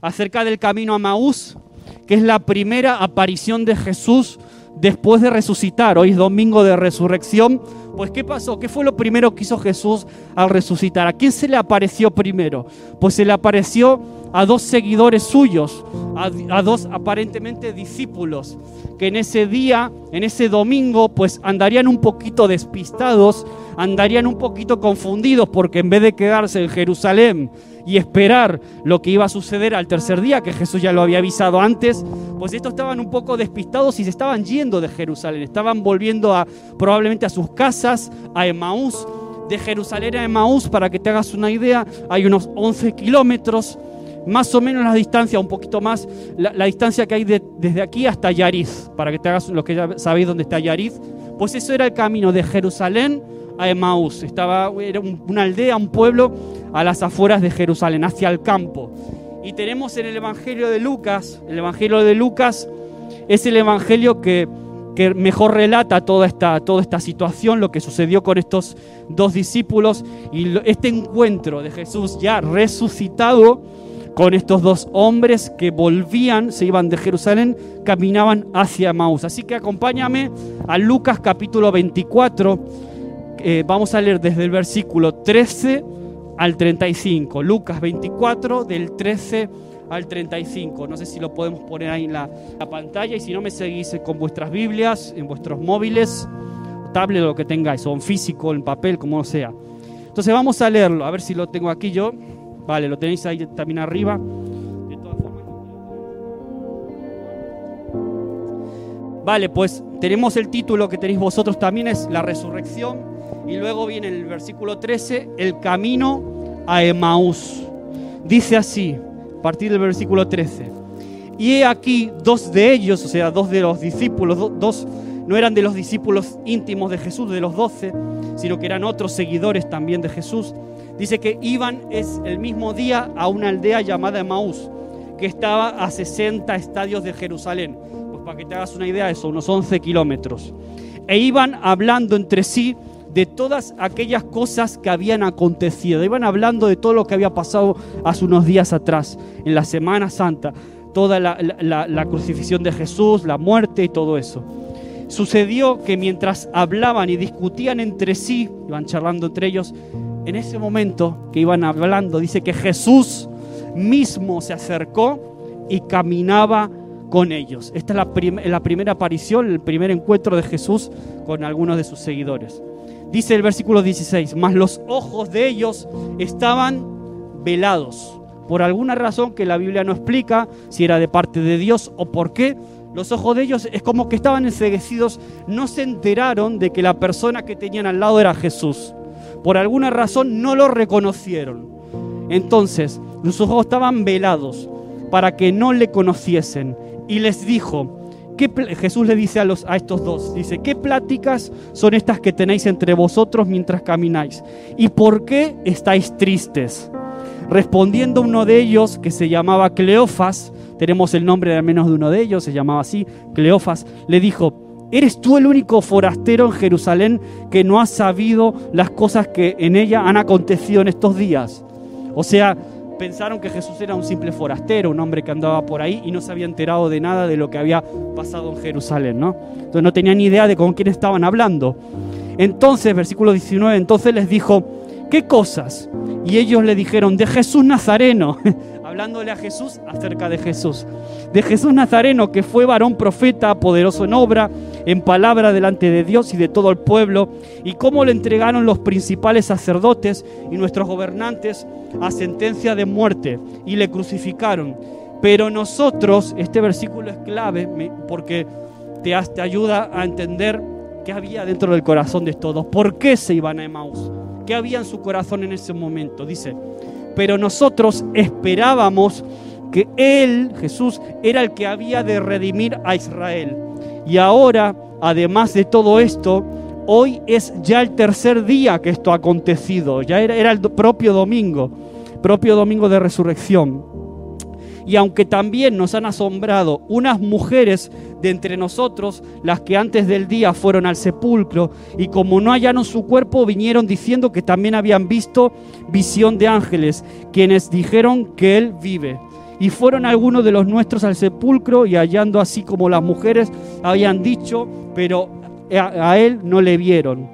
acerca del camino a Maús, que es la primera aparición de Jesús después de resucitar. Hoy es domingo de resurrección. Pues ¿qué pasó? ¿Qué fue lo primero que hizo Jesús al resucitar? ¿A quién se le apareció primero? Pues se le apareció a dos seguidores suyos, a, dos aparentemente discípulos, que en ese día, en ese domingo, pues andarían un poquito despistados, andarían un poquito confundidos, porque en vez de quedarse en Jerusalén y esperar lo que iba a suceder al tercer día, que Jesús ya lo había avisado antes, pues estos estaban un poco despistados y se estaban yendo de Jerusalén, estaban volviendo a probablemente a sus casas, a Emaús. De Jerusalén a Emaús, para que te hagas una idea, hay unos 11 kilómetros, más o menos la distancia, un poquito más, la, distancia que hay desde aquí hasta Yariz, para que te hagas lo que ya sabéis dónde está Yariz, pues eso era el camino de Jerusalén a. Estaba, era una aldea, un pueblo a las afueras de Jerusalén, hacia el campo. Y tenemos en el Evangelio de Lucas, el Evangelio de Lucas es el Evangelio que, que mejor relata toda esta, toda esta situación, lo que sucedió con estos dos discípulos y este encuentro de Jesús ya resucitado con estos dos hombres que volvían, se iban de Jerusalén, caminaban hacia Maús. Así que acompáñame a Lucas capítulo 24 eh, vamos a leer desde el versículo 13 al 35. Lucas 24, del 13 al 35. No sé si lo podemos poner ahí en la, pantalla y si no me seguís con vuestras Biblias, en vuestros móviles, tablet, lo que tengáis, o en físico, en papel, como sea. Entonces vamos a leerlo, a ver si lo tengo aquí yo. Vale, lo tenéis ahí también arriba. Vale, pues tenemos el título que tenéis vosotros también, es La resurrección y luego viene el versículo 13, el camino a Emaús. Dice así, a partir del versículo 13. Y he aquí dos de ellos, o sea, dos de los discípulos, dos no eran de los discípulos íntimos de Jesús, de los doce, sino que eran otros seguidores también de Jesús. Dice que iban es el mismo día a una aldea llamada Emaús, que estaba a 60 estadios de Jerusalén. Pues para que te hagas una idea, eso, unos 11 kilómetros. E iban hablando entre sí de todas aquellas cosas que habían acontecido. Iban hablando de todo lo que había pasado hace unos días atrás, en la Semana Santa, toda la, crucifixión de Jesús, la muerte y todo eso. Sucedió que mientras hablaban y discutían entre sí, iban charlando entre ellos, en ese momento que iban hablando, dice que Jesús mismo se acercó y caminaba con ellos. Esta es la, la primera aparición, el primer encuentro de Jesús con algunos de sus seguidores. Dice el versículo 16, mas los ojos de ellos estaban velados. Por alguna razón que la Biblia no explica, si era de parte de Dios o por qué, los ojos de ellos es como que estaban enseguecidos, no se enteraron de que la persona que tenían al lado era Jesús. Por alguna razón no lo reconocieron. Entonces, los ojos estaban velados para que no le conociesen. Y les dijo, Jesús le dice a estos dos, dice, ¿qué pláticas son estas que tenéis entre vosotros mientras camináis? ¿Y por qué estáis tristes? Respondiendo uno de ellos, que se llamaba Cleofas, tenemos el nombre de al menos de uno de ellos, se llamaba así, Cleofas, le dijo, ¿eres tú el único forastero en Jerusalén que no ha sabido las cosas que en ella han acontecido en estos días? O sea, pensaron que Jesús era un simple forastero, un hombre que andaba por ahí y no se había enterado de nada de lo que había pasado en Jerusalén, ¿no? Entonces no tenían ni idea de con quién estaban hablando. Entonces, versículo 19, entonces les dijo, ¿qué cosas? Y ellos le dijeron, de Jesús Nazareno, hablándole a Jesús acerca de Jesús. De Jesús Nazareno, que fue varón profeta, poderoso en obra, en palabra delante de Dios y de todo el pueblo, y cómo le entregaron los principales sacerdotes y nuestros gobernantes a sentencia de muerte y le crucificaron. Pero nosotros, este versículo es clave porque te, te ayuda a entender qué había dentro del corazón de todos, por qué se iban a Emaús, qué había en su corazón en ese momento. Dice, pero nosotros esperábamos que Él, Jesús, era el que había de redimir a Israel. Y ahora, además de todo esto, hoy es ya el tercer día que esto ha acontecido, ya era, era el propio domingo, propio domingo de resurrección. Y aunque también nos han asombrado unas mujeres de entre nosotros, las que antes del día fueron al sepulcro, y como no hallaron su cuerpo, vinieron diciendo que también habían visto visión de ángeles, quienes dijeron que Él vive. Y fueron algunos de los nuestros al sepulcro y hallando así como las mujeres habían dicho, pero a, a él no le vieron.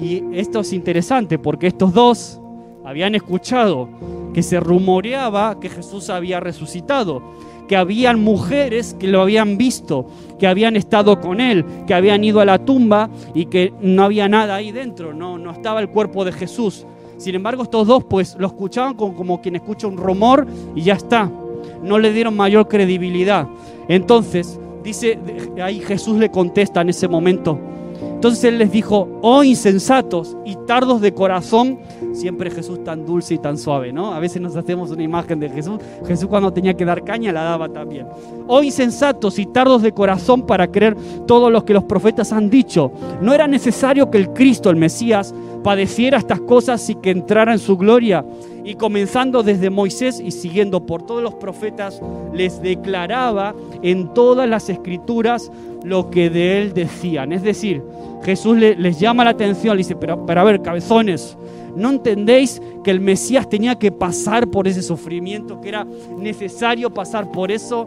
Y esto es interesante porque estos dos habían escuchado que se rumoreaba que Jesús había resucitado, que habían mujeres que lo habían visto, que habían estado con él, que habían ido a la tumba y que no había nada ahí dentro, no, no estaba el cuerpo de Jesús. Sin embargo, estos dos pues lo escuchaban como, como quien escucha un rumor y ya está. No le dieron mayor credibilidad. Entonces, dice, ahí Jesús le contesta en ese momento, entonces él les dijo, oh insensatos y tardos de corazón, siempre Jesús tan dulce y tan suave, ¿no? A veces nos hacemos una imagen de Jesús, Jesús cuando tenía que dar caña la daba también. Oh insensatos y tardos de corazón para creer todo lo que los profetas han dicho. No era necesario que el Cristo, el Mesías, padeciera estas cosas y que entrara en su gloria. Y comenzando desde Moisés y siguiendo por todos los profetas, les declaraba en todas las escrituras lo que de él decían. Es decir, Jesús les llama la atención, le dice, pero, a ver, cabezones, ¿no entendéis que el Mesías tenía que pasar por ese sufrimiento, que era necesario pasar por eso?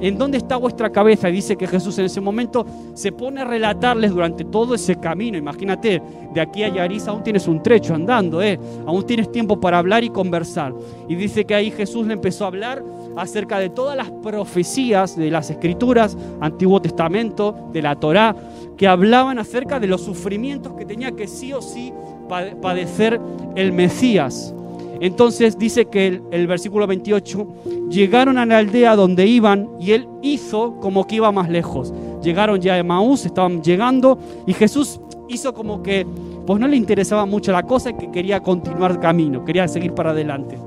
¿En dónde está vuestra cabeza? Dice que Jesús en ese momento se pone a relatarles durante todo ese camino. Imagínate, de aquí a Yaris aún tienes un trecho andando, ¿eh? aún tienes tiempo para hablar y conversar. Y dice que ahí Jesús le empezó a hablar acerca de todas las profecías de las escrituras, Antiguo Testamento, de la Torá, que hablaban acerca de los sufrimientos que tenía que sí o sí padecer el Mesías. Entonces dice que el, versículo 28, llegaron a la aldea donde iban y él hizo como que iba más lejos. Llegaron ya a Maús, estaban llegando y Jesús hizo como que pues no le interesaba mucho la cosa y que quería continuar camino, quería seguir para adelante.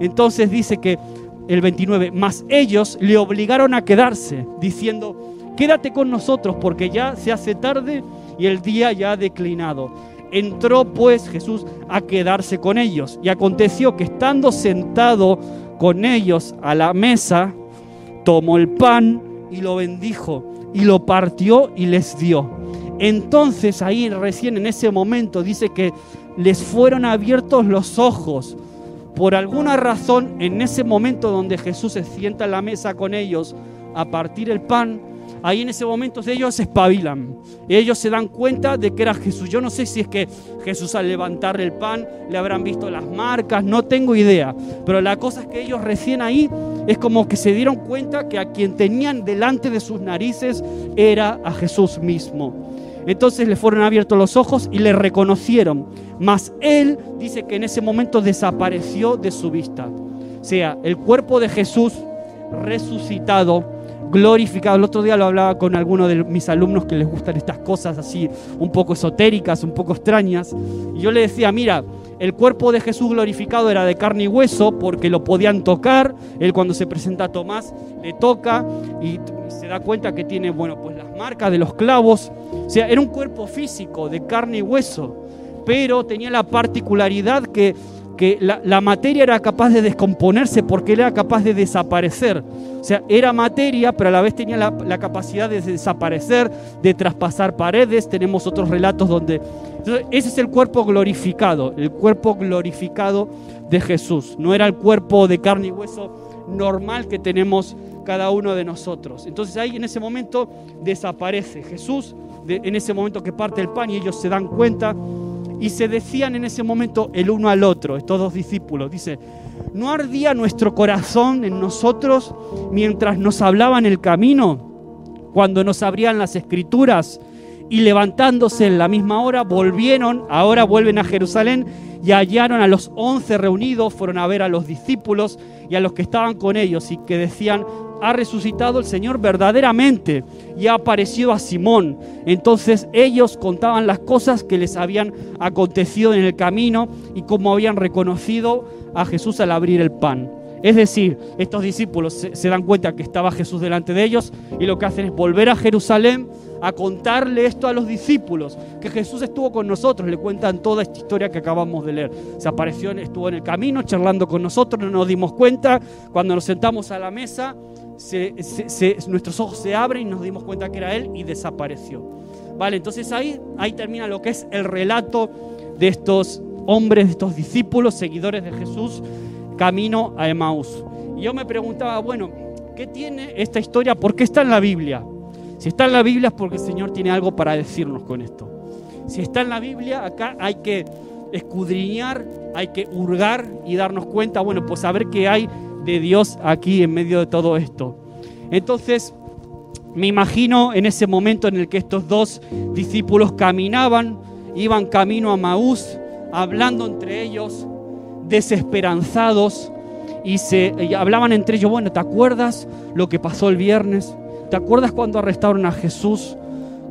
Entonces dice que el 29, más ellos le obligaron a quedarse, diciendo, quédate con nosotros porque ya se hace tarde y el día ya ha declinado. Entró pues Jesús a quedarse con ellos y aconteció que estando sentado con ellos a la mesa, tomó el pan y lo bendijo y lo partió y les dio. Entonces ahí recién en ese momento dice que les fueron abiertos los ojos por alguna razón, en ese momento donde Jesús se sienta a la mesa con ellos a partir el pan, ahí en ese momento ellos se espabilan. Ellos se dan cuenta de que era Jesús. Yo no sé si es que Jesús al levantar el pan le habrán visto las marcas, no tengo idea. Pero la cosa es que ellos recién ahí es como que se dieron cuenta que a quien tenían delante de sus narices era a Jesús mismo. Entonces le fueron abiertos los ojos y le reconocieron. Mas él dice que en ese momento desapareció de su vista. O sea, el cuerpo de Jesús resucitado, glorificado. El otro día lo hablaba con algunos de mis alumnos que les gustan estas cosas así un poco esotéricas, un poco extrañas. Y yo le decía, mira, el cuerpo de Jesús glorificado era de carne y hueso porque lo podían tocar. Él cuando se presenta a Tomás le toca y se da cuenta que tiene, bueno, pues las marcas de los clavos. O sea, era un cuerpo físico de carne y hueso, pero tenía la particularidad que, que la, materia era capaz de descomponerse porque era capaz de desaparecer. O sea, era materia, pero a la vez tenía la, capacidad de desaparecer, de traspasar paredes. Tenemos otros relatos donde ese es el cuerpo glorificado, el cuerpo glorificado de Jesús. No era el cuerpo de carne y hueso normal que tenemos cada uno de nosotros. Entonces ahí en ese momento desaparece Jesús, en ese momento que parte el pan y ellos se dan cuenta y se decían en ese momento el uno al otro, estos dos discípulos. Dice, ¿no ardía nuestro corazón en nosotros mientras nos hablaban el camino? Cuando nos abrían las escrituras y levantándose en la misma hora, volvieron, ahora vuelven a Jerusalén y hallaron a los once reunidos, fueron a ver a los discípulos y a los que estaban con ellos y que decían, ha resucitado el Señor verdaderamente y ha aparecido a Simón. Entonces ellos contaban las cosas que les habían acontecido en el camino y cómo habían reconocido a Jesús al abrir el pan. Es decir, estos discípulos se, dan cuenta que estaba Jesús delante de ellos y lo que hacen es volver a Jerusalén a contarle esto a los discípulos, que Jesús estuvo con nosotros, le cuentan toda esta historia que acabamos de leer. Se apareció, estuvo en el camino charlando con nosotros, no nos dimos cuenta, cuando nos sentamos a la mesa, nuestros ojos se abren y nos dimos cuenta que era Él y desapareció. Vale, entonces ahí, ahí termina lo que es el relato de estos hombres, de estos discípulos, seguidores de Jesús, camino a Emaús. Y yo me preguntaba, bueno, ¿qué tiene esta historia? ¿Por qué está en la Biblia? Si está en la Biblia es porque el Señor tiene algo para decirnos con esto. Si está en la Biblia, acá hay que escudriñar, hay que hurgar y darnos cuenta, bueno, pues saber qué hay de Dios aquí en medio de todo esto. Entonces, me imagino en ese momento en el que estos dos discípulos caminaban, iban camino a Maús, hablando entre ellos, desesperanzados, y se hablaban entre ellos, bueno, ¿te acuerdas lo que pasó el viernes? ¿Te acuerdas cuando arrestaron a Jesús?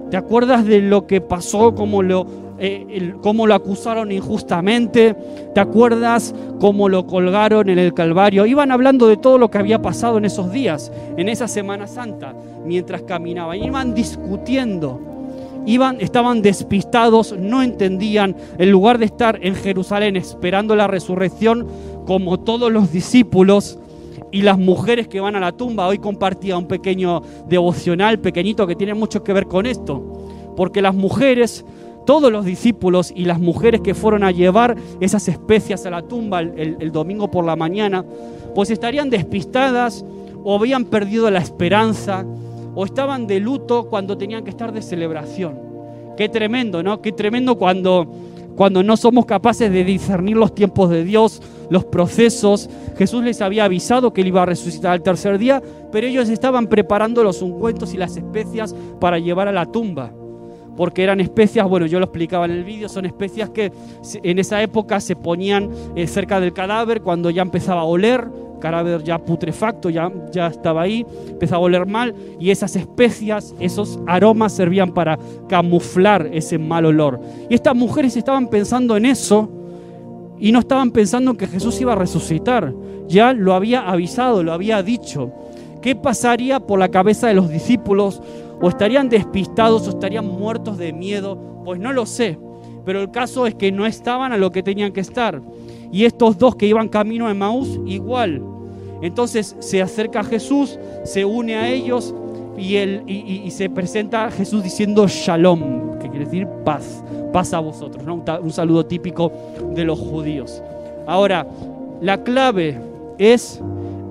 ¿Te acuerdas de lo que pasó, cómo lo, eh, cómo lo acusaron injustamente? ¿Te acuerdas cómo lo colgaron en el Calvario? Iban hablando de todo lo que había pasado en esos días, en esa Semana Santa, mientras caminaban. Iban discutiendo iban, estaban despistados, no entendían, en lugar de estar en Jerusalén esperando la resurrección, como todos los discípulos y las mujeres que van a la tumba. Hoy compartía un pequeño devocional pequeñito que tiene mucho que ver con esto, porque las mujeres, todos los discípulos y las mujeres que fueron a llevar esas especias a la tumba el, domingo por la mañana, pues estarían despistadas o habían perdido la esperanza o estaban de luto cuando tenían que estar de celebración. Qué tremendo, ¿no? Qué tremendo cuando cuando no somos capaces de discernir los tiempos de Dios, los procesos. Jesús les había avisado que él iba a resucitar al tercer día, pero ellos estaban preparando los ungüentos y las especias para llevar a la tumba. Porque eran especias, bueno, yo lo explicaba en el vídeo, son especias que en esa época se ponían eh, cerca del cadáver cuando ya empezaba a oler, cadáver ya putrefacto, ya, ya estaba ahí, empezaba a oler mal y esas especias, esos aromas servían para camuflar ese mal olor. Y estas mujeres estaban pensando en eso y no estaban pensando que Jesús iba a resucitar. Ya lo había avisado, lo había dicho. ¿Qué pasaría por la cabeza de los discípulos? ¿O estarían despistados o estarían muertos de miedo? Pues no lo sé. Pero el caso es que no estaban a lo que tenían que estar. Y estos dos que iban camino a Maús, igual. Entonces se acerca a Jesús, se une a ellos y, él, y, se presenta a Jesús diciendo shalom, que quiere decir paz, paz a vosotros, ¿no? un, saludo típico de los judíos. Ahora, la clave es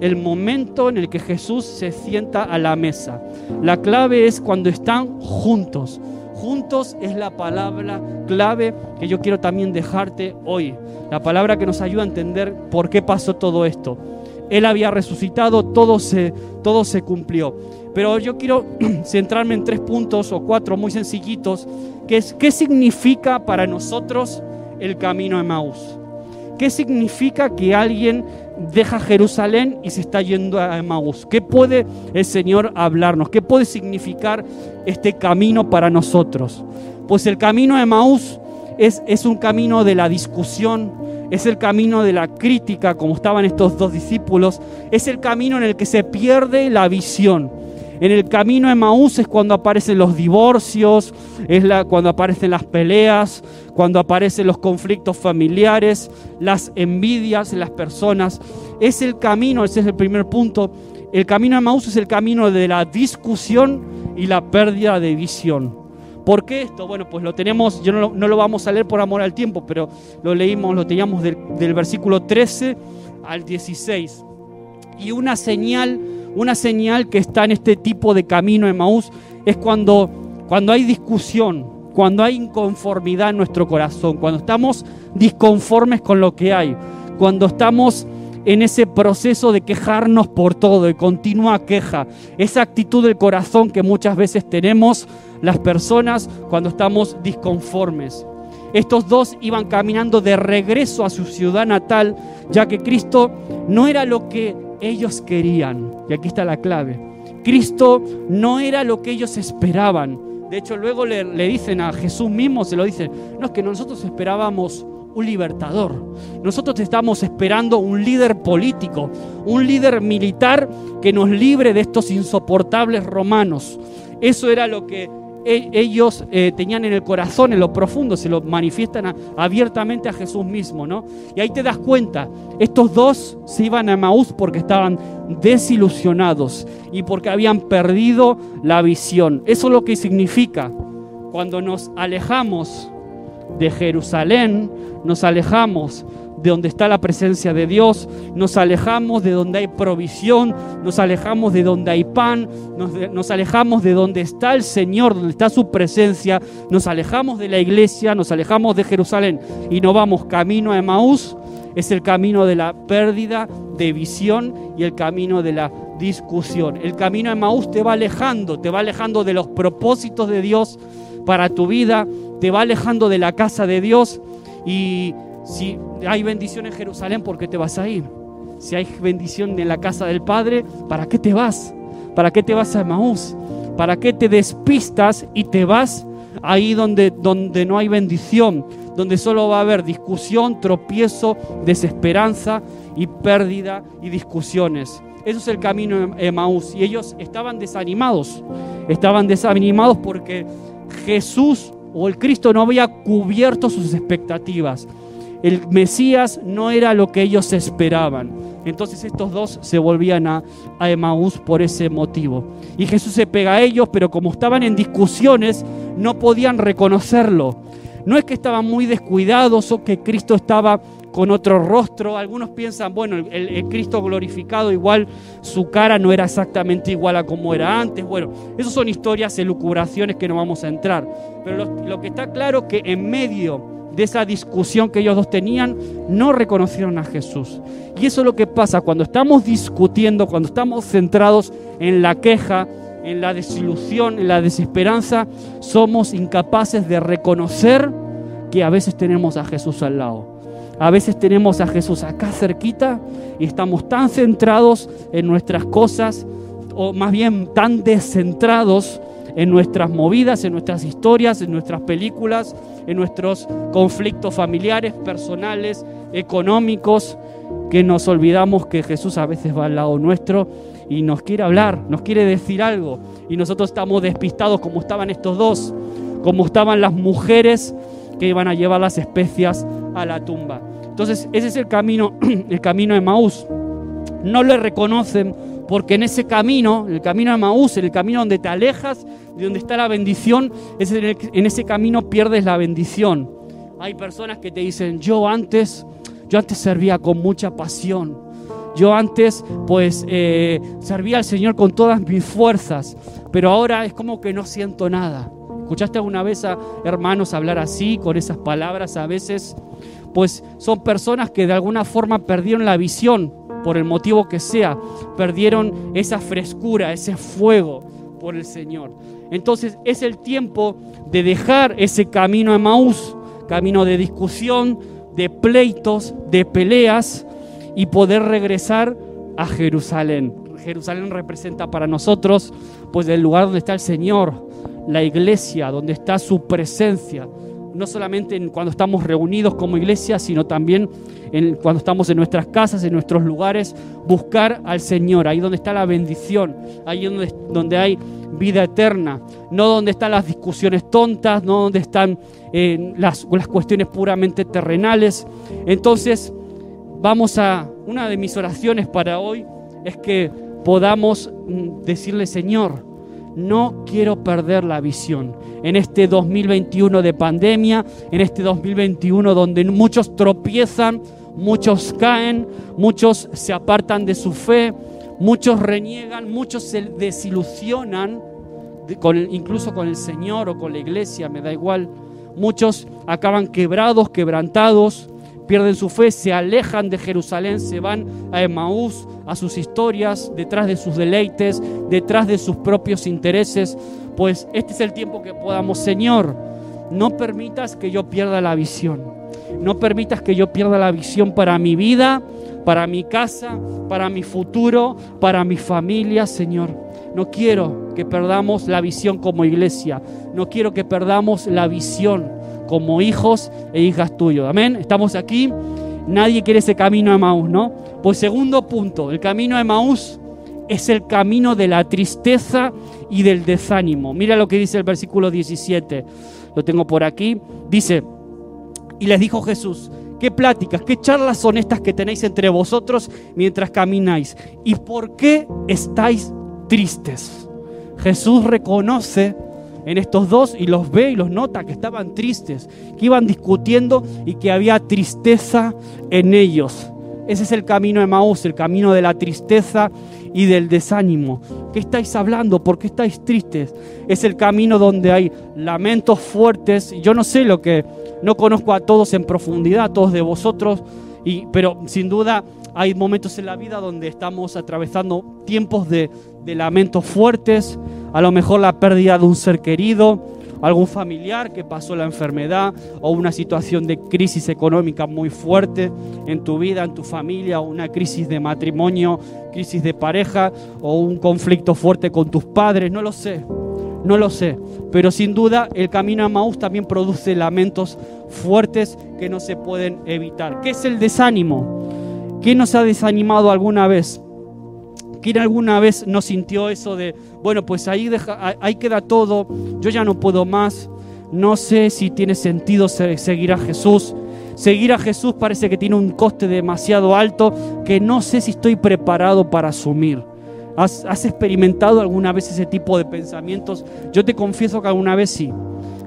el momento en el que Jesús se sienta a la mesa. La clave es cuando están juntos. Juntos es la palabra clave que yo quiero también dejarte hoy. La palabra que nos ayuda a entender por qué pasó todo esto. Él había resucitado, todo se, todo se cumplió. Pero yo quiero centrarme en tres puntos o cuatro muy sencillitos, que es qué significa para nosotros el camino de Maús. ¿Qué significa que alguien deja Jerusalén y se está yendo a Maús? ¿Qué puede el Señor hablarnos? ¿Qué puede significar este camino para nosotros? Pues el camino de Maús es, es un camino de la discusión, es el camino de la crítica, como estaban estos dos discípulos, es el camino en el que se pierde la visión. En el camino de Maús es cuando aparecen los divorcios, es la, cuando aparecen las peleas, cuando aparecen los conflictos familiares, las envidias en las personas. Es el camino, ese es el primer punto. El camino de Maús es el camino de la discusión y la pérdida de visión. ¿Por qué esto? Bueno, pues lo tenemos, yo no lo, vamos a leer por amor al tiempo, pero lo leímos, lo teníamos del, del versículo 13 al 16. Y una señal, una señal que está en este tipo de camino de Maús es cuando, cuando hay discusión, cuando hay inconformidad en nuestro corazón, cuando estamos disconformes con lo que hay, cuando estamos en ese proceso de quejarnos por todo, de continua queja, esa actitud del corazón que muchas veces tenemos las personas cuando estamos disconformes. Estos dos iban caminando de regreso a su ciudad natal, ya que Cristo no era lo que ellos querían. Y aquí está la clave. Cristo no era lo que ellos esperaban. De hecho, luego le, dicen a Jesús mismo, se lo dicen, no es que nosotros esperábamos un libertador. Nosotros estamos esperando un líder político, un líder militar que nos libre de estos insoportables romanos. Eso era lo que ellos eh, tenían en el corazón, en lo profundo, se lo manifiestan abiertamente a Jesús mismo, ¿no? Y ahí te das cuenta, estos dos se iban a Maús porque estaban desilusionados y porque habían perdido la visión. Eso es lo que significa cuando nos alejamos de Jerusalén, nos alejamos de donde está la presencia de Dios, nos alejamos de donde hay provisión, nos alejamos de donde hay pan, nos, nos, alejamos de donde está el Señor, donde está su presencia, nos alejamos de la iglesia, nos alejamos de Jerusalén y nos vamos camino a Emaús, es el camino de la pérdida de visión y el camino de la discusión. El camino a Emaús te va alejando, te va alejando de los propósitos de Dios para tu vida, te va alejando de la casa de Dios y si hay bendición en Jerusalén, ¿por qué te vas a ir? Si hay bendición en la casa del Padre, ¿para qué te vas? ¿Para qué te vas a Emaús? ¿Para qué te despistas y te vas ahí donde, donde no hay bendición? Donde solo va a haber discusión, tropiezo, desesperanza y pérdida y discusiones. Eso es el camino de Emaús. Y ellos estaban desanimados. Estaban desanimados porque Jesús o el Cristo no había cubierto sus expectativas. El Mesías no era lo que ellos esperaban. Entonces estos dos se volvían a, a Emaús por ese motivo. Y Jesús se pega a ellos, pero como estaban en discusiones, no podían reconocerlo. No es que estaban muy descuidados o que Cristo estaba con otro rostro. Algunos piensan, bueno, el, Cristo glorificado igual su cara no era exactamente igual a como era antes. Bueno, esas son historias, elucubraciones que no vamos a entrar. Pero lo, lo que está claro es que en medio de esa discusión que ellos dos tenían, no reconocieron a Jesús. Y eso es lo que pasa cuando estamos discutiendo, cuando estamos centrados en la queja, en la desilusión, en la desesperanza, somos incapaces de reconocer que a veces tenemos a Jesús al lado. A veces tenemos a Jesús acá cerquita y estamos tan centrados en nuestras cosas, o más bien tan descentrados en nuestras movidas, en nuestras historias, en nuestras películas, en nuestros conflictos familiares, personales, económicos, que nos olvidamos que Jesús a veces va al lado nuestro y nos quiere hablar, nos quiere decir algo. Y nosotros estamos despistados como estaban estos dos, como estaban las mujeres que iban a llevar las especias a la tumba. Entonces, ese es el camino, el camino de Maús. No le reconocen porque en ese camino, el camino de Maús, en el camino donde te alejas de donde está la bendición, en ese camino pierdes la bendición. Hay personas que te dicen, yo antes, yo antes servía con mucha pasión. Yo antes, pues, eh, servía al Señor con todas mis fuerzas, pero ahora es como que no siento nada. ¿Escuchaste alguna vez a hermanos hablar así, con esas palabras a veces? Pues son personas que de alguna forma perdieron la visión, por el motivo que sea, perdieron esa frescura, ese fuego por el Señor. Entonces es el tiempo de dejar ese camino a Maús, camino de discusión, de pleitos, de peleas y poder regresar a Jerusalén. Jerusalén representa para nosotros pues el lugar donde está el Señor, la iglesia, donde está su presencia, no solamente cuando estamos reunidos como iglesia, sino también en, cuando estamos en nuestras casas, en nuestros lugares, buscar al Señor, ahí donde está la bendición, ahí donde, donde hay vida eterna, no donde están las discusiones tontas, no donde están eh, las, las cuestiones puramente terrenales. Entonces, vamos a, una de mis oraciones para hoy es que podamos mm, decirle, Señor, no quiero perder la visión. En este 2021 de pandemia, en este 2021 donde muchos tropiezan, muchos caen, muchos se apartan de su fe, muchos reniegan, muchos se desilusionan, incluso con el Señor o con la iglesia, me da igual. Muchos acaban quebrados, quebrantados, pierden su fe, se alejan de Jerusalén, se van a Emaús, a sus historias, detrás de sus deleites, detrás de sus propios intereses. Pues este es el tiempo que podamos, Señor, no permitas que yo pierda la visión. No permitas que yo pierda la visión para mi vida, para mi casa, para mi futuro, para mi familia, Señor. No quiero que perdamos la visión como iglesia. No quiero que perdamos la visión como hijos e hijas tuyos. Amén. Estamos aquí. Nadie quiere ese camino a Maús, ¿no? Pues segundo punto, el camino a Maús es el camino de la tristeza y del desánimo. Mira lo que dice el versículo 17. Lo tengo por aquí. Dice, y les dijo Jesús, ¿qué pláticas, qué charlas son estas que tenéis entre vosotros mientras camináis? ¿Y por qué estáis tristes? Jesús reconoce en estos dos y los ve y los nota que estaban tristes, que iban discutiendo y que había tristeza en ellos. Ese es el camino de Maús, el camino de la tristeza y del desánimo. ¿Qué estáis hablando? ¿Por qué estáis tristes? Es el camino donde hay lamentos fuertes. Yo no sé lo que, no conozco a todos en profundidad, a todos de vosotros, y, pero sin duda hay momentos en la vida donde estamos atravesando tiempos de, de lamentos fuertes, a lo mejor la pérdida de un ser querido, algún familiar que pasó la enfermedad o una situación de crisis económica muy fuerte en tu vida, en tu familia, o una crisis de matrimonio, crisis de pareja o un conflicto fuerte con tus padres, no lo sé, no lo sé, pero sin duda el camino a Maús también produce lamentos fuertes que no se pueden evitar. ¿Qué es el desánimo? ¿Quién nos ha desanimado alguna vez? ¿Quién alguna vez no sintió eso de, bueno, pues ahí, deja, ahí queda todo, yo ya no puedo más, no sé si tiene sentido seguir a Jesús? Seguir a Jesús parece que tiene un coste demasiado alto que no sé si estoy preparado para asumir. ¿Has, ¿Has, experimentado alguna vez ese tipo de pensamientos? Yo te confieso que alguna vez sí.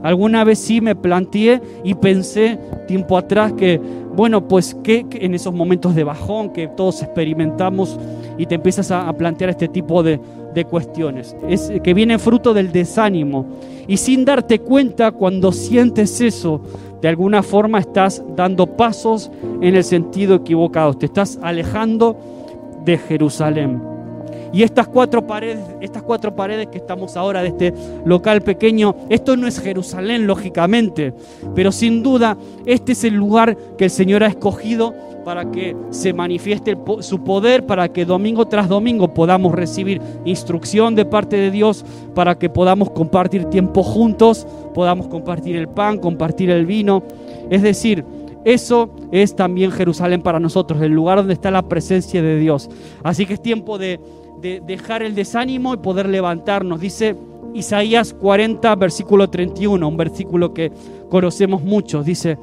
Alguna vez sí me planteé y pensé tiempo atrás que, bueno, pues que, en esos momentos de bajón que todos experimentamos y te empiezas a, plantear este tipo de, de cuestiones, es que viene fruto del desánimo. Y sin darte cuenta, cuando sientes eso, de alguna forma estás dando pasos en el sentido equivocado, te estás alejando de Jerusalén. Y estas cuatro paredes, estas cuatro paredes que estamos ahora de este local pequeño, esto no es Jerusalén, lógicamente, pero sin duda este es el lugar que el Señor ha escogido para que se manifieste su poder, para que domingo tras domingo podamos recibir instrucción de parte de Dios, para que podamos compartir tiempo juntos, podamos compartir el pan, compartir el vino. Es decir, eso es también Jerusalén para nosotros, el lugar donde está la presencia de Dios. Así que es tiempo de de dejar el desánimo y poder levantarnos. Dice Isaías 40, versículo 31, un versículo que conocemos muchos. Dice,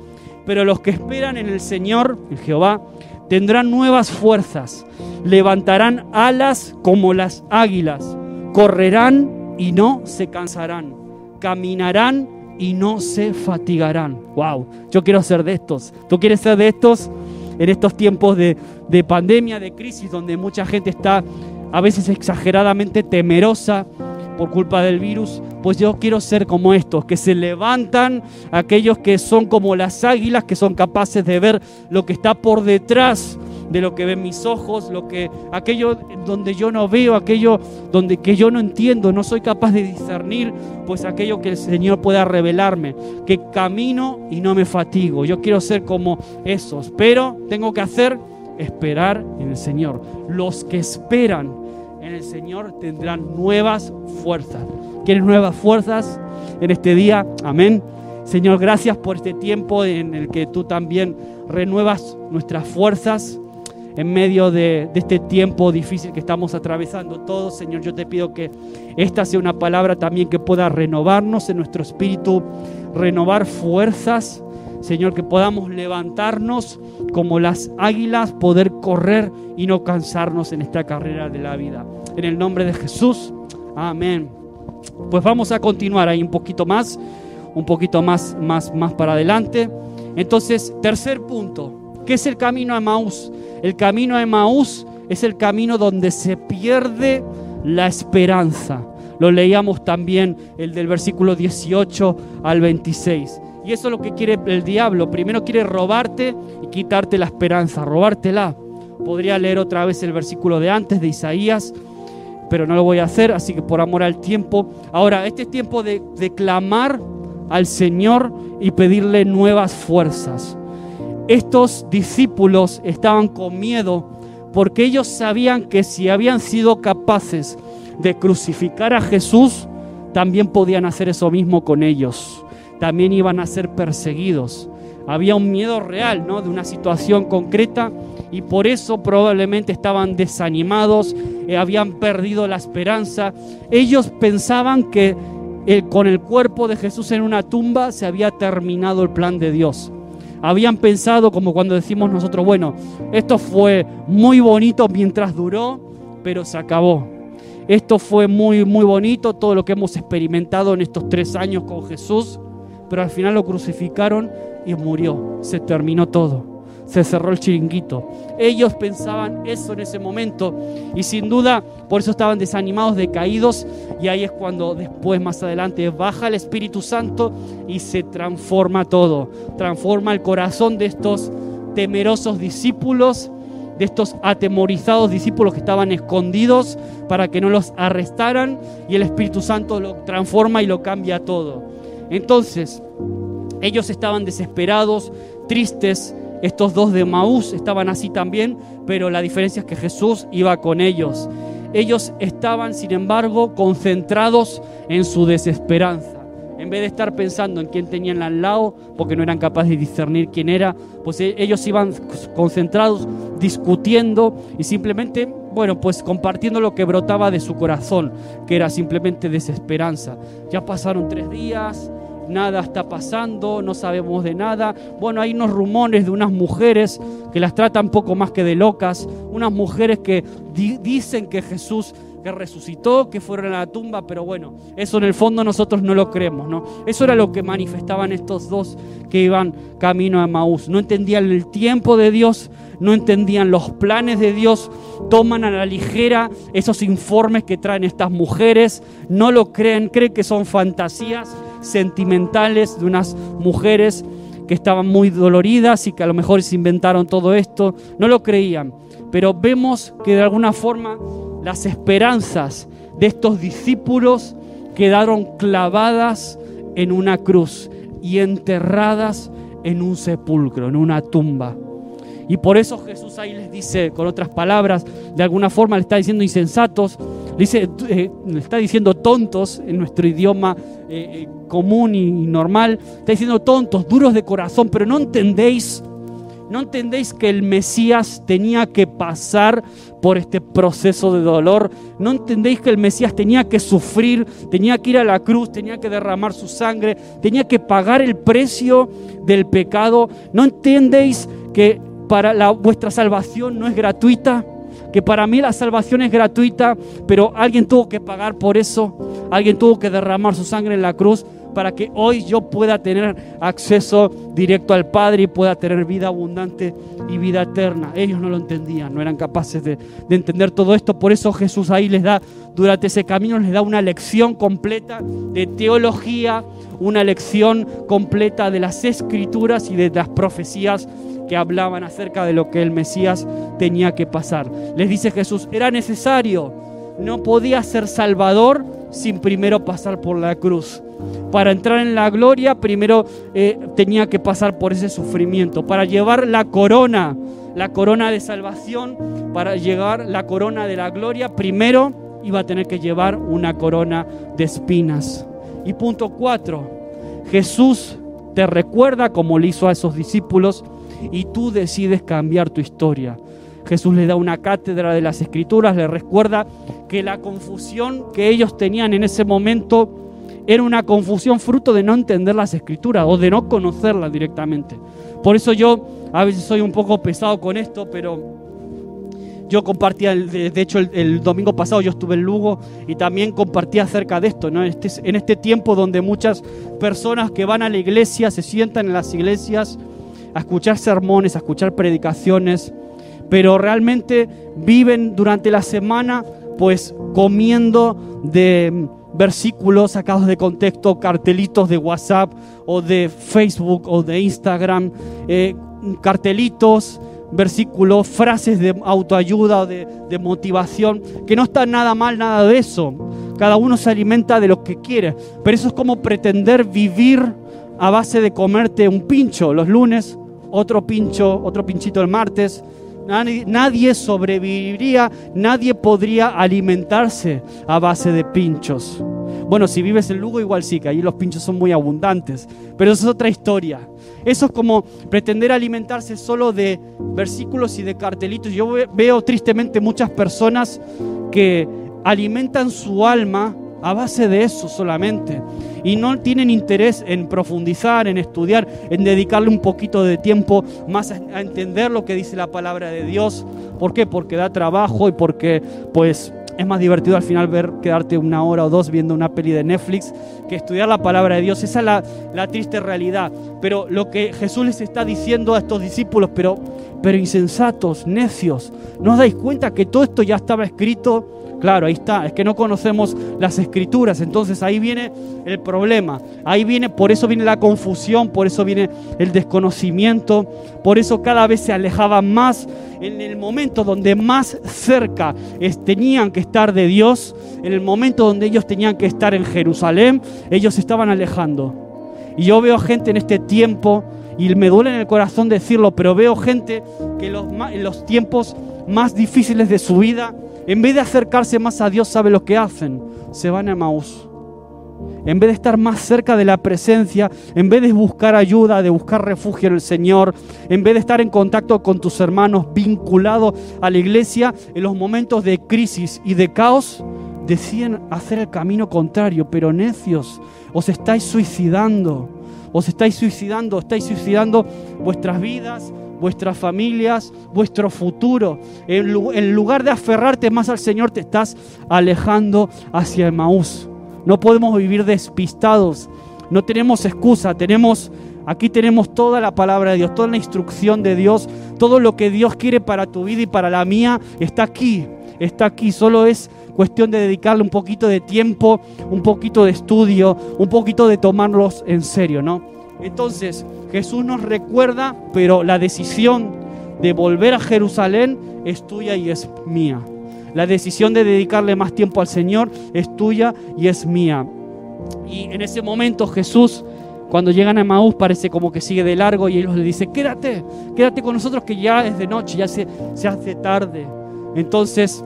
pero los que esperan en el Señor, en Jehová, tendrán nuevas fuerzas, levantarán alas como las águilas, correrán y no se cansarán, caminarán y no se fatigarán. Wow, yo quiero ser de estos. ¿Tú quieres ser de estos? En estos tiempos de, de pandemia, de crisis, donde mucha gente está a veces exageradamente temerosa por culpa del virus, pues yo quiero ser como estos, que se levantan, aquellos que son como las águilas, que son capaces de ver lo que está por detrás de lo que ven mis ojos, lo que aquello donde yo no veo, aquello donde que yo no entiendo, no soy capaz de discernir, pues aquello que el Señor pueda revelarme, que camino y no me fatigo. Yo quiero ser como esos, pero tengo que hacer esperar en el Señor. Los que esperan en el Señor tendrán nuevas fuerzas. ¿Quieres nuevas fuerzas en este día? Amén. Señor, gracias por este tiempo en el que tú también renuevas nuestras fuerzas en medio de, de, este tiempo difícil que estamos atravesando todos. Señor, yo te pido que esta sea una palabra también que pueda renovarnos en nuestro espíritu, renovar fuerzas Señor, que podamos levantarnos como las águilas, poder correr y no cansarnos en esta carrera de la vida. En el nombre de Jesús, amén. Pues vamos a continuar ahí un poquito más, un poquito más, más, más para adelante. Entonces, tercer punto, ¿qué es el camino a Maús? El camino a Maús es el camino donde se pierde la esperanza. Lo leíamos también el del versículo 18 al 26. Y eso es lo que quiere el diablo. Primero quiere robarte y quitarte la esperanza, robártela. Podría leer otra vez el versículo de antes de Isaías, pero no lo voy a hacer, así que por amor al tiempo. Ahora, este es tiempo de, de clamar al Señor y pedirle nuevas fuerzas. Estos discípulos estaban con miedo porque ellos sabían que si habían sido capaces de crucificar a Jesús, también podían hacer eso mismo con ellos también iban a ser perseguidos. Había un miedo real, ¿no? De una situación concreta y por eso probablemente estaban desanimados, eh, habían perdido la esperanza. Ellos pensaban que con el cuerpo de Jesús en una tumba se había terminado el plan de Dios. Habían pensado, como cuando decimos nosotros, bueno, esto fue muy bonito mientras duró, pero se acabó. esto fue muy, muy bonito, todo lo que hemos experimentado en estos tres años con Jesús, pero al final lo crucificaron y murió, se terminó todo se cerró el chiringuito. Ellos pensaban eso en ese momento y sin duda por eso estaban desanimados, decaídos y ahí es cuando después más adelante baja el Espíritu Santo y se transforma todo, transforma el corazón de estos temerosos discípulos, de estos atemorizados discípulos que estaban escondidos para que no los arrestaran y el Espíritu Santo lo transforma y lo cambia todo. Entonces, ellos estaban desesperados, tristes, estos dos de Maús estaban así también, pero la diferencia es que Jesús iba con ellos. Ellos estaban, sin embargo, concentrados en su desesperanza. En vez de estar pensando en quién tenían al lado, porque no eran capaces de discernir quién era, pues e-, ellos iban concentrados, discutiendo y simplemente, bueno, pues compartiendo lo que brotaba de su corazón, que era simplemente desesperanza. Ya pasaron tres días, nada está pasando, no sabemos de nada. Bueno, hay unos rumores de unas mujeres que las tratan poco más que de locas, unas mujeres que dicen que Jesús que resucitó, que fueron a la tumba, pero bueno, eso en el fondo nosotros no lo creemos, ¿no? Eso era lo que manifestaban estos dos que iban camino a Maús. No entendían el tiempo de Dios, no entendían los planes de Dios, toman a la ligera esos informes que traen estas mujeres, no lo creen, creen que son fantasías sentimentales de unas mujeres que estaban muy doloridas y que a lo mejor se inventaron todo esto, no lo creían. Pero vemos que de alguna forma las esperanzas de estos discípulos quedaron clavadas en una cruz y enterradas en un sepulcro, en una tumba. Y por eso Jesús ahí les dice, con otras palabras, de alguna forma le está diciendo insensatos, le, dice, eh, está diciendo tontos en nuestro idioma eh, eh, común y normal, está diciendo tontos, duros de corazón, pero no entendéis, no entendéis que el Mesías tenía que pasar por este proceso de dolor, no entendéis que el Mesías tenía que sufrir, tenía que ir a la cruz, tenía que derramar su sangre, tenía que pagar el precio del pecado, no entendéis que para vuestra salvación no es gratuita, que para mí la salvación es gratuita, pero alguien tuvo que pagar por eso, alguien tuvo que derramar su sangre en la cruz para que hoy yo pueda tener acceso directo al Padre y pueda tener vida abundante y vida eterna. Ellos no lo entendían, no eran capaces de, de, entender todo esto. Por eso Jesús ahí les da, durante ese camino, les da una lección completa de teología, una lección completa de las escrituras y de las profecías que hablaban acerca de lo que el Mesías tenía que pasar. Les dice Jesús, era necesario, no podía ser Salvador sin primero pasar por la cruz. Para entrar en la gloria, primero eh, tenía que pasar por ese sufrimiento. Para llevar la corona, la corona de salvación, para llegar la corona de la gloria, primero iba a tener que llevar una corona de espinas. Y punto cuatro, Jesús te recuerda, como le hizo a esos discípulos, y tú decides cambiar tu historia. Jesús le da una cátedra de las escrituras, le recuerda que la confusión que ellos tenían en ese momento era una confusión fruto de no entender las escrituras o de no conocerlas directamente. Por eso yo a veces soy un poco pesado con esto, pero yo compartía, de hecho el, domingo pasado yo estuve en Lugo y también compartí acerca de esto, este, en este tiempo donde muchas personas que van a la iglesia se sientan en las iglesias a escuchar sermones, a escuchar predicaciones, pero realmente viven durante la semana pues comiendo de versículos sacados de contexto, cartelitos de WhatsApp o de Facebook o de Instagram, eh, cartelitos, versículos, frases de autoayuda o de, de motivación, que no está nada mal nada de eso. Cada uno se alimenta de lo que quiere, pero eso es como pretender vivir a base de comerte un pincho los lunes otro pincho, otro pinchito el martes. Nadie, sobreviviría, nadie podría alimentarse a base de pinchos. Bueno, si vives en Lugo igual sí, que allí los pinchos son muy abundantes, pero eso es otra historia. Eso es como pretender alimentarse solo de versículos y de cartelitos. Yo veo tristemente muchas personas que alimentan su alma a base de eso solamente. Y no tienen interés en profundizar, en estudiar, en dedicarle un poquito de tiempo más a, entender lo que dice la palabra de Dios. ¿Por qué? Porque da trabajo y porque pues es más divertido al final ver quedarte una hora o dos viendo una peli de Netflix que estudiar la palabra de Dios. Esa es la, triste realidad. Pero lo que Jesús les está diciendo a estos discípulos, pero, pero insensatos, necios, ¿no os dais cuenta que todo esto ya estaba escrito? Claro, ahí está, es que no conocemos las escrituras, entonces ahí viene el problema, ahí viene, por eso viene la confusión, por eso viene el desconocimiento, por eso cada vez se alejaban más en el momento donde más cerca tenían que estar de Dios, en el momento donde ellos tenían que estar en Jerusalén, ellos se estaban alejando. Y yo veo gente en este tiempo, y me duele en el corazón decirlo, pero veo gente que en los tiempos más difíciles de su vida, en vez de acercarse más a Dios, ¿sabe lo que hacen? Se van a Maús. En vez de estar más cerca de la presencia, en vez de buscar ayuda, de buscar refugio en el Señor, en vez de estar en contacto con tus hermanos, vinculado a la iglesia, en los momentos de crisis y de caos, deciden hacer el camino contrario, pero necios, os estáis suicidando, os estáis suicidando, estáis suicidando vuestras vidas, vuestras familias, vuestro futuro. En lugar de aferrarte más al Señor, te estás alejando hacia Maús. No podemos vivir despistados. No tenemos excusa, tenemos aquí tenemos toda la palabra de Dios, toda la instrucción de Dios, todo lo que Dios quiere para tu vida y para la mía está aquí. Está aquí, solo es cuestión de dedicarle un poquito de tiempo, un poquito de estudio, un poquito de tomarlos en serio, ¿no? Entonces, Jesús nos recuerda, pero la decisión de volver a Jerusalén es tuya y es mía. La decisión de dedicarle más tiempo al Señor es tuya y es mía. Y en ese momento Jesús, cuando llegan a Maús, parece como que sigue de largo y ellos le dice, quédate, quédate con nosotros que ya es de noche, ya se, se hace tarde. Entonces,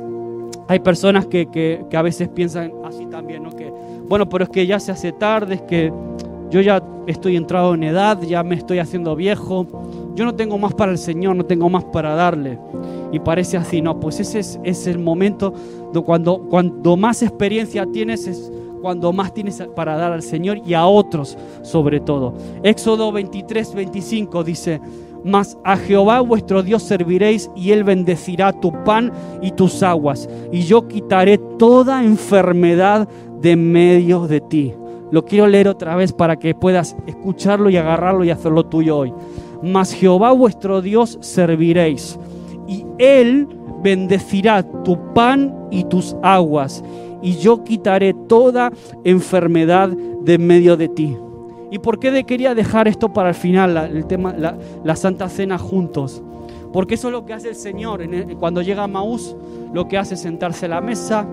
hay personas que, que, que, a veces piensan así también, ¿no? Que, bueno, pero es que ya se hace tarde, es que yo ya estoy entrado en edad, ya me estoy haciendo viejo, yo no tengo más para el Señor, no tengo más para darle. Y parece así, no, pues ese es, el momento de cuando, cuando más experiencia tienes es cuando más tienes para dar al Señor y a otros sobre todo. Éxodo 23, 25 dice, mas a Jehová vuestro Dios serviréis y él bendecirá tu pan y tus aguas, y yo quitaré toda enfermedad de medio de ti. Lo quiero leer otra vez para que puedas escucharlo y agarrarlo y hacerlo tuyo hoy. Mas Jehová vuestro Dios serviréis y Él bendecirá tu pan y tus aguas y yo quitaré toda enfermedad de medio de ti. ¿Y por qué quería dejar esto para el final, el tema, la, Santa Cena juntos? Porque eso es lo que hace el Señor. cuando llega a Maús, lo que hace es sentarse a la mesa,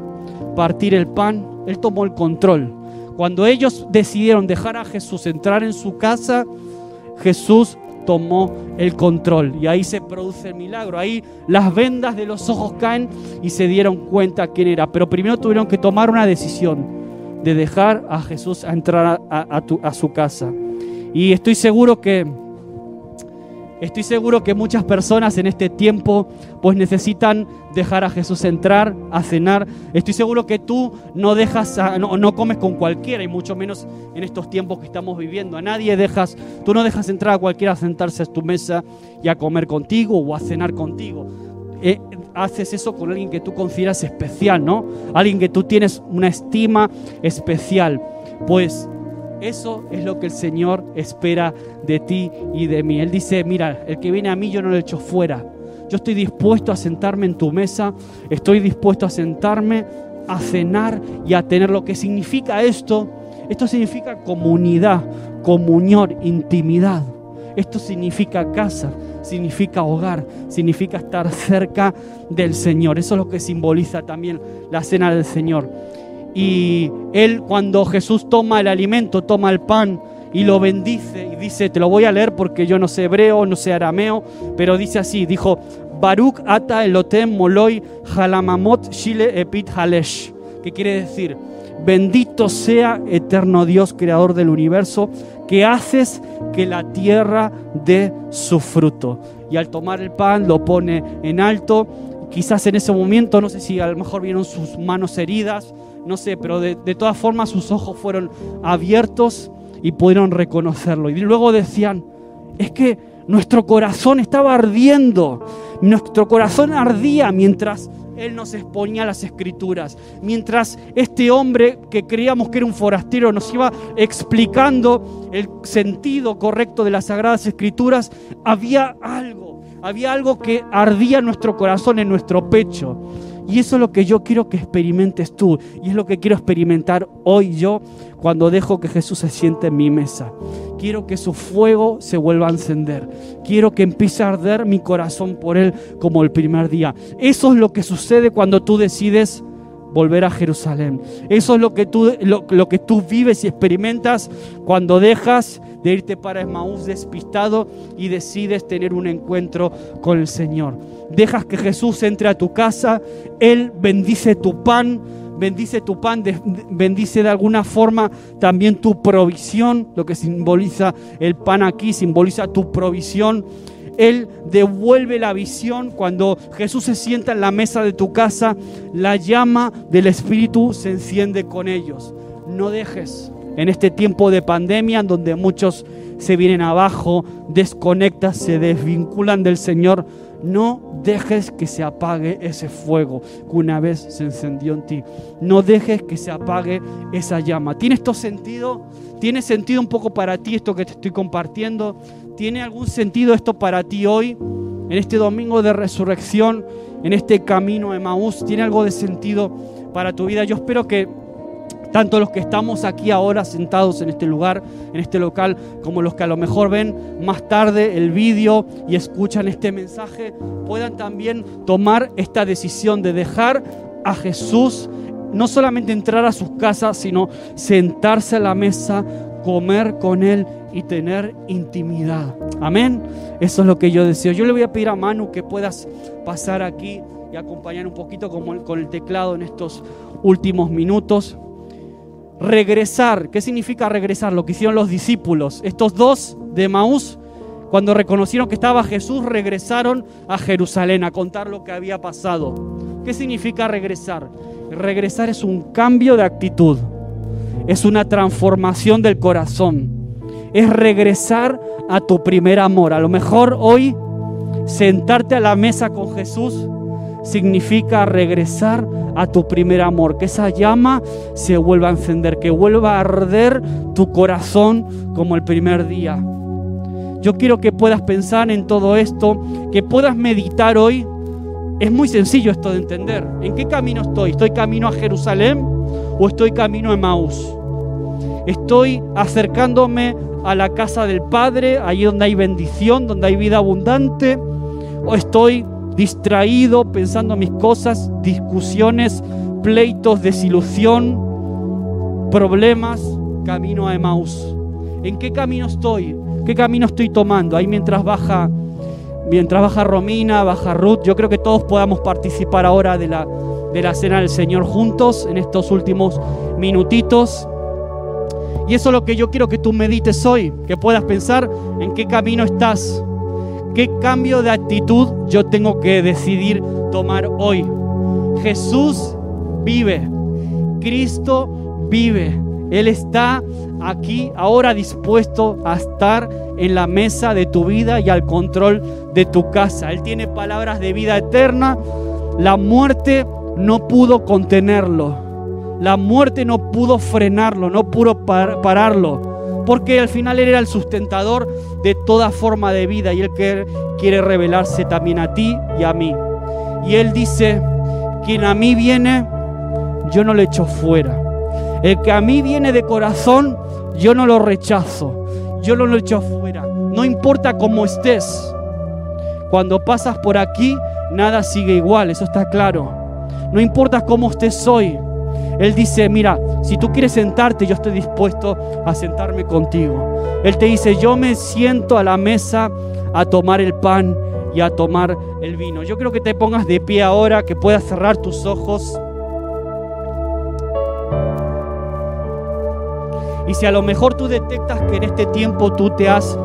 partir el pan. Él tomó el control. Cuando ellos decidieron dejar a Jesús entrar en su casa, Jesús tomó el control y ahí se produce el milagro. Ahí las vendas de los ojos caen y se dieron cuenta quién era. Pero primero tuvieron que tomar una decisión de dejar a Jesús entrar a, a su casa. Y estoy seguro que Estoy seguro que muchas personas en este tiempo pues necesitan dejar a Jesús entrar, a cenar. Estoy seguro que tú no dejas, no, no, comes con cualquiera y mucho menos en estos tiempos que estamos viviendo. A nadie dejas, tú no dejas entrar a cualquiera a sentarse a tu mesa y a comer contigo o a cenar contigo. Eh, haces eso con alguien que tú consideras especial, ¿no? Alguien que tú tienes una estima especial. Pues eso es lo que el Señor espera de ti y de mí. Él dice, mira, el que viene a mí yo no lo echo fuera. Yo estoy dispuesto a sentarme en tu mesa, estoy dispuesto a sentarme, a cenar y a tener lo que significa esto. Esto significa comunidad, comunión, intimidad. Esto significa casa, significa hogar, significa estar cerca del Señor. Eso es lo que simboliza también la cena del Señor. Y él cuando Jesús toma el alimento, toma el pan y lo bendice y dice, te lo voy a leer porque yo no sé hebreo, no sé arameo, pero dice así, dijo, Baruch ata elotem moloi halamamot shile epit halesh, que quiere decir, bendito sea eterno Dios, creador del universo, que haces que la tierra dé su fruto. Y al tomar el pan lo pone en alto, quizás en ese momento, no sé si a lo mejor vieron sus manos heridas, no sé, pero de, todas formas sus ojos fueron abiertos y pudieron reconocerlo. Y luego decían, es que Nuestro corazón estaba ardiendo. Nuestro corazón ardía mientras Él nos exponía las escrituras. Mientras este hombre que creíamos que era un forastero nos iba explicando el sentido correcto de las sagradas escrituras, había algo, había algo que ardía en nuestro corazón, en nuestro pecho. Y eso es lo que yo quiero que experimentes tú. Y es lo que quiero experimentar hoy yo cuando dejo que Jesús se siente en mi mesa. Quiero que su fuego se vuelva a encender. Quiero que empiece a arder mi corazón por Él como el primer día. Eso es lo que sucede cuando tú decides volver a Jerusalén. Eso es lo que tú, lo, que tú vives y experimentas cuando dejas de irte para Esmaús despistado y decides tener un encuentro con el Señor. Dejas que Jesús entre a tu casa, Él bendice tu pan, bendice tu pan, bendice de alguna forma también tu provisión, lo que simboliza el pan aquí, simboliza tu provisión. Él devuelve la visión cuando Jesús se sienta en la mesa de tu casa, la llama del Espíritu se enciende con ellos. No dejes en este tiempo de pandemia en donde muchos se vienen abajo, desconectan, se desvinculan del Señor no dejes que se apague ese fuego que una vez se encendió en ti. No dejes que se apague esa llama. ¿Tiene esto sentido? ¿Tiene sentido un poco para ti esto que te estoy compartiendo? ¿Tiene algún sentido esto para ti hoy? En este domingo de resurrección, en este camino de Maús, ¿tiene algo de sentido para tu vida? Yo espero que tanto los que estamos aquí ahora sentados en este lugar, en este local, como los que a lo mejor ven más tarde el vídeo y escuchan este mensaje, puedan también tomar esta decisión de dejar a Jesús no solamente entrar a sus casas, sino sentarse a la mesa, comer con Él y tener intimidad. Amén. Eso es lo que yo deseo. Yo le voy a pedir a Manu que puedas pasar aquí y acompañar un poquito con el teclado en estos últimos minutos regresar. ¿Qué significa regresar? Lo que hicieron los discípulos. Estos dos de Maús, cuando reconocieron que estaba Jesús, regresaron a Jerusalén a contar lo que había pasado. ¿Qué significa regresar? Regresar es un cambio de actitud. Es una transformación del corazón. Es regresar a tu primer amor. A lo mejor hoy sentarte a la mesa con Jesús significa regresar a tu primer amor, que esa llama se vuelva a encender, que vuelva a arder tu corazón como el primer día. Yo quiero que puedas pensar en todo esto, que puedas meditar hoy. Es muy sencillo esto de entender. ¿En qué camino estoy? ¿Estoy camino a Jerusalén o estoy camino a Maús? Estoy acercándome a la casa del Padre, allí donde hay bendición, donde hay vida abundante, o estoy distraído pensando mis cosas, discusiones, pleitos, desilusión, problemas, camino a Emaús. ¿En qué camino estoy? ¿Qué camino estoy tomando? Ahí mientras baja mientras baja Romina, baja Ruth, yo creo que todos podamos participar ahora de la, de la cena del Señor juntos en estos últimos minutitos. Y eso es lo que yo quiero que tú medites hoy, que puedas pensar en qué camino estás, ¿Qué cambio de actitud yo tengo que decidir tomar hoy? Jesús vive, Cristo vive. Él está aquí ahora dispuesto a estar en la mesa de tu vida y al control de tu casa. Él tiene palabras de vida eterna. La muerte no pudo contenerlo. La muerte no pudo frenarlo, no pudo pararlo porque al final Él era el sustentador de toda forma de vida y Él quiere revelarse también a ti y a mí. Y Él dice, quien a mí viene, yo no le echo fuera. El que a mí viene de corazón, yo no lo rechazo, yo no lo echo fuera. No importa cómo estés, cuando pasas por aquí, nada sigue igual, eso está claro. No importa cómo estés hoy, él dice, mira, si tú quieres sentarte, yo estoy dispuesto a sentarme contigo. Él te dice, yo me siento a la mesa a tomar el pan y a tomar el vino. Yo creo que te pongas de pie ahora, que puedas cerrar tus ojos. Y si a lo mejor tú detectas que en este tiempo tú te has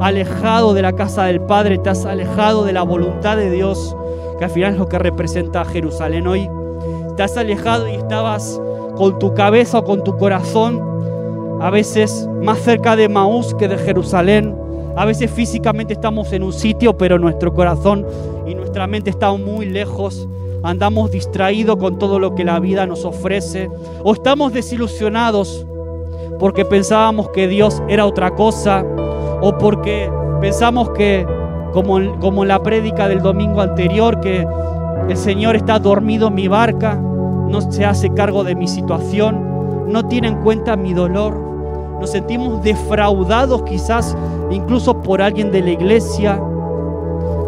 alejado de la casa del Padre, te has alejado de la voluntad de Dios, que al final es lo que representa Jerusalén hoy, te has alejado y estabas con tu cabeza o con tu corazón, a veces más cerca de Maús que de Jerusalén, A veces físicamente estamos en un sitio, pero nuestro corazón y nuestra mente están muy lejos. Andamos distraídos con todo lo que la vida nos ofrece. O estamos desilusionados porque pensábamos que Dios era otra cosa. O porque pensamos que, como, como la prédica del domingo anterior, que el Señor está dormido en mi barca, no se hace cargo de mi situación, no tiene en cuenta mi dolor. Nos sentimos defraudados quizás incluso por alguien de la iglesia,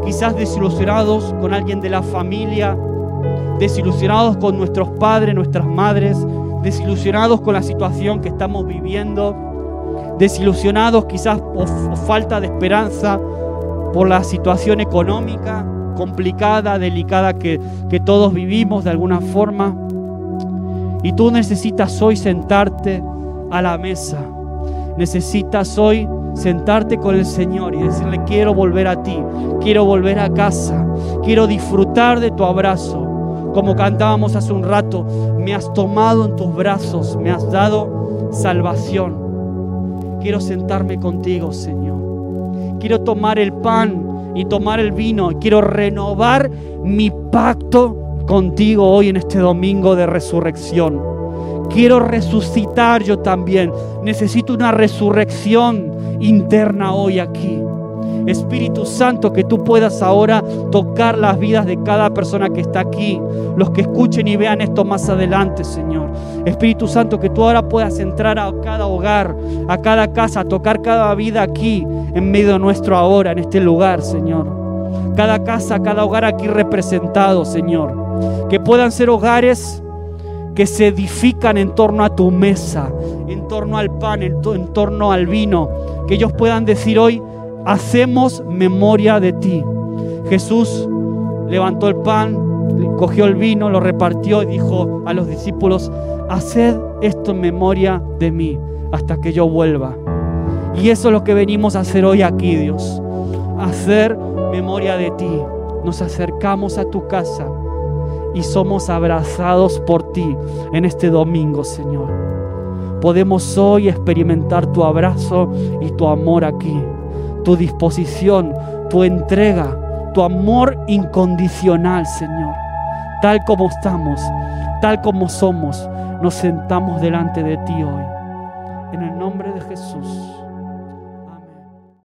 quizás desilusionados con alguien de la familia, desilusionados con nuestros padres, nuestras madres, desilusionados con la situación que estamos viviendo, desilusionados quizás por, falta de esperanza, por la situación económica complicada, delicada que, que todos vivimos de alguna forma. Y tú necesitas hoy sentarte a la mesa Necesitas hoy sentarte con el Señor y decirle, quiero volver a ti, quiero volver a casa, quiero disfrutar de tu abrazo. Como cantábamos hace un rato, me has tomado en tus brazos, me has dado salvación. Quiero sentarme contigo, Señor. Quiero tomar el pan y tomar el vino. Quiero renovar mi pacto contigo hoy en este domingo de resurrección. Quiero resucitar yo también. Necesito una resurrección interna hoy aquí. Espíritu Santo, que tú puedas ahora tocar las vidas de cada persona que está aquí, los que escuchen y vean esto más adelante, Señor. Espíritu Santo, que tú ahora puedas entrar a cada hogar, a cada casa, tocar cada vida aquí, en medio nuestro ahora, en este lugar, Señor. Cada casa, cada hogar aquí representado, Señor. Que puedan ser hogares que se edifican en torno a tu mesa, en torno al pan, en, torno al vino, que ellos puedan decir hoy, hacemos memoria de ti. Jesús levantó el pan, cogió el vino, lo repartió y dijo a los discípulos, haced esto en memoria de mí hasta que yo vuelva. Y eso es lo que venimos a hacer hoy aquí, Dios. Hacer memoria de ti. Nos acercamos a tu casa y somos abrazados por ti en este domingo, Señor. Podemos hoy experimentar tu abrazo y tu amor aquí, tu disposición, tu entrega, tu amor incondicional, Señor. Tal como estamos, tal como somos, nos sentamos delante de ti hoy. En el nombre de Jesús.